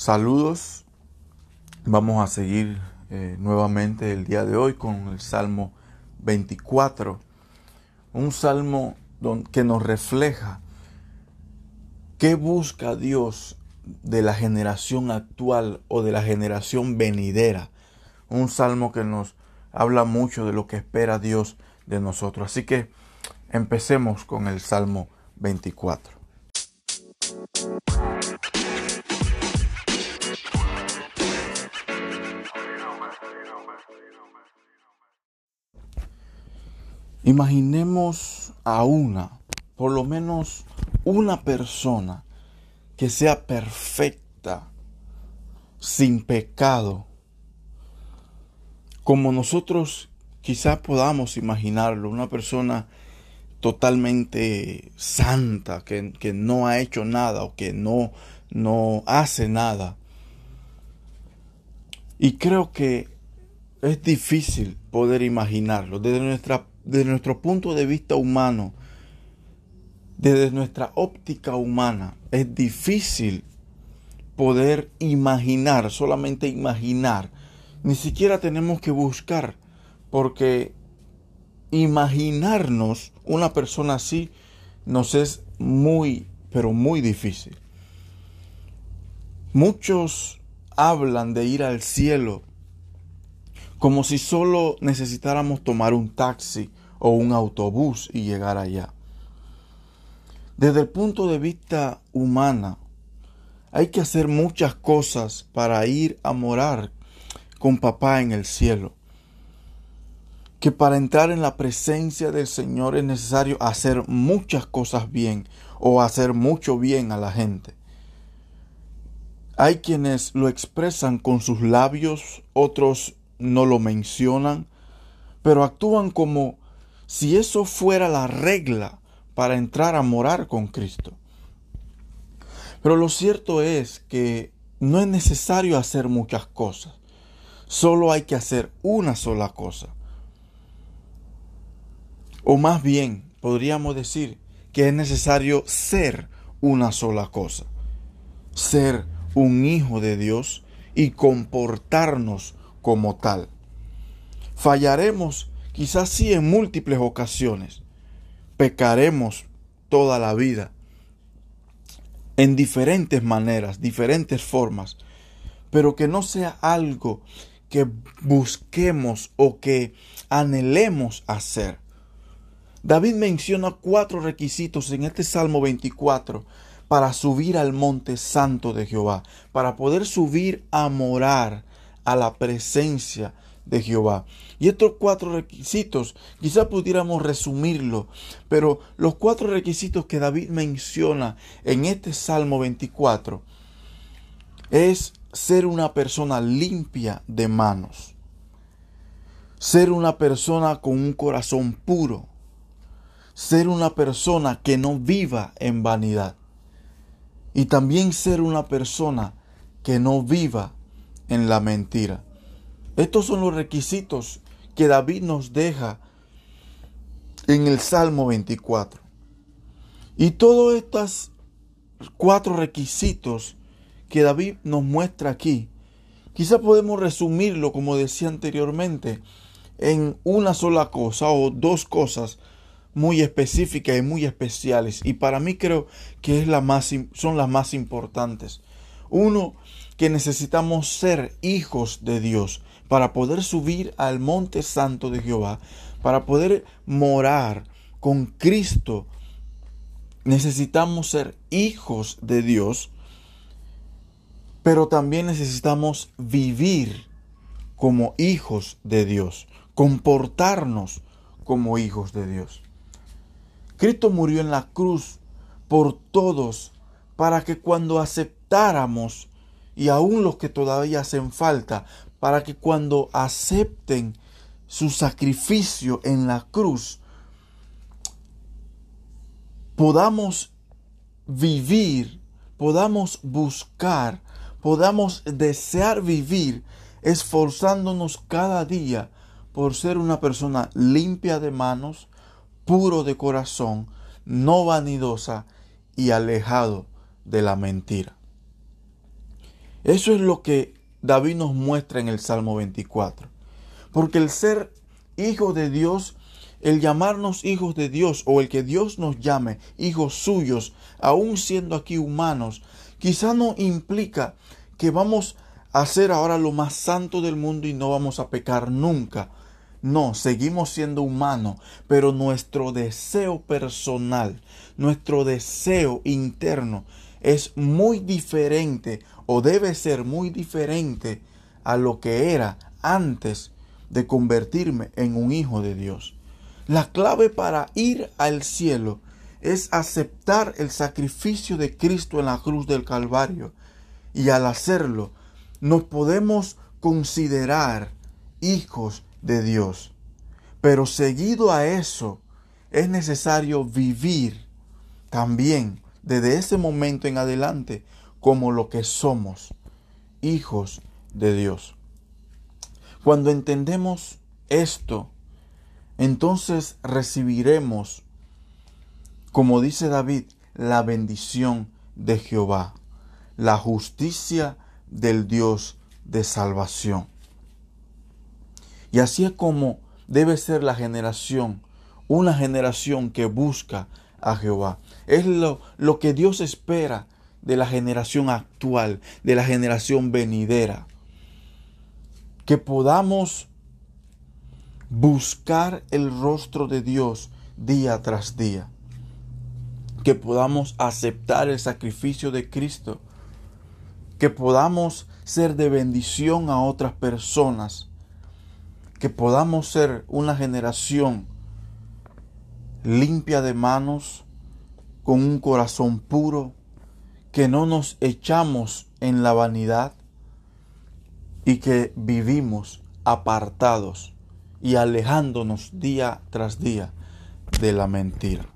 Saludos. Vamos a seguir eh, nuevamente el día de hoy con el Salmo 24. Un salmo que nos refleja qué busca Dios de la generación actual o de la generación venidera. Un salmo que nos habla mucho de lo que espera Dios de nosotros. Así que empecemos con el Salmo 24. Imaginemos a una, por lo menos una persona que sea perfecta, sin pecado, como nosotros quizás podamos imaginarlo, una persona totalmente santa, que, que, no ha hecho nada o que no, no hace nada. Y creo que es difícil poder imaginarlo desde nuestra desde nuestro punto de vista humano, desde nuestra óptica humana, es difícil poder imaginar, solamente imaginar. Ni siquiera tenemos que buscar, porque imaginarnos una persona así nos es muy, pero muy difícil. Muchos hablan de ir al cielo como si solo necesitáramos tomar un taxi o un autobús y llegar allá. Desde el punto de vista humana, hay que hacer muchas cosas para ir a morar con papá en el cielo. Que para entrar en la presencia del Señor es necesario hacer muchas cosas bien o hacer mucho bien a la gente. Hay quienes lo expresan con sus labios, otros no lo mencionan, pero actúan como si eso fuera la regla para entrar a morar con Cristo. Pero lo cierto es que no es necesario hacer muchas cosas, solo hay que hacer una sola cosa. O más bien, podríamos decir que es necesario ser una sola cosa, ser un hijo de Dios y comportarnos como tal. Fallaremos quizás sí en múltiples ocasiones. Pecaremos toda la vida en diferentes maneras, diferentes formas, pero que no sea algo que busquemos o que anhelemos hacer. David menciona cuatro requisitos en este Salmo 24 para subir al monte santo de Jehová, para poder subir a morar a la presencia de Jehová. Y estos cuatro requisitos, quizá pudiéramos resumirlo, pero los cuatro requisitos que David menciona en este Salmo 24 es ser una persona limpia de manos, ser una persona con un corazón puro, ser una persona que no viva en vanidad y también ser una persona que no viva en la mentira. Estos son los requisitos que David nos deja en el Salmo 24. Y todos estos cuatro requisitos que David nos muestra aquí, quizá podemos resumirlo, como decía anteriormente, en una sola cosa o dos cosas muy específicas y muy especiales. Y para mí creo que es la más, son las más importantes. Uno, que necesitamos ser hijos de Dios para poder subir al monte santo de Jehová, para poder morar con Cristo. Necesitamos ser hijos de Dios, pero también necesitamos vivir como hijos de Dios, comportarnos como hijos de Dios. Cristo murió en la cruz por todos para que cuando aceptáramos y aún los que todavía hacen falta, para que cuando acepten su sacrificio en la cruz, podamos vivir, podamos buscar, podamos desear vivir, esforzándonos cada día por ser una persona limpia de manos, puro de corazón, no vanidosa y alejado de la mentira. Eso es lo que David nos muestra en el Salmo 24. Porque el ser hijo de Dios, el llamarnos hijos de Dios o el que Dios nos llame hijos suyos, aun siendo aquí humanos, quizá no implica que vamos a ser ahora lo más santo del mundo y no vamos a pecar nunca. No, seguimos siendo humanos, pero nuestro deseo personal, nuestro deseo interno es muy diferente o debe ser muy diferente a lo que era antes de convertirme en un hijo de Dios. La clave para ir al cielo es aceptar el sacrificio de Cristo en la cruz del Calvario. Y al hacerlo, nos podemos considerar hijos de Dios. Pero seguido a eso, es necesario vivir también desde ese momento en adelante como lo que somos, hijos de Dios. Cuando entendemos esto, entonces recibiremos, como dice David, la bendición de Jehová, la justicia del Dios de salvación. Y así es como debe ser la generación, una generación que busca a Jehová. Es lo, lo que Dios espera de la generación actual, de la generación venidera. Que podamos buscar el rostro de Dios día tras día. Que podamos aceptar el sacrificio de Cristo. Que podamos ser de bendición a otras personas que podamos ser una generación limpia de manos, con un corazón puro, que no nos echamos en la vanidad y que vivimos apartados y alejándonos día tras día de la mentira.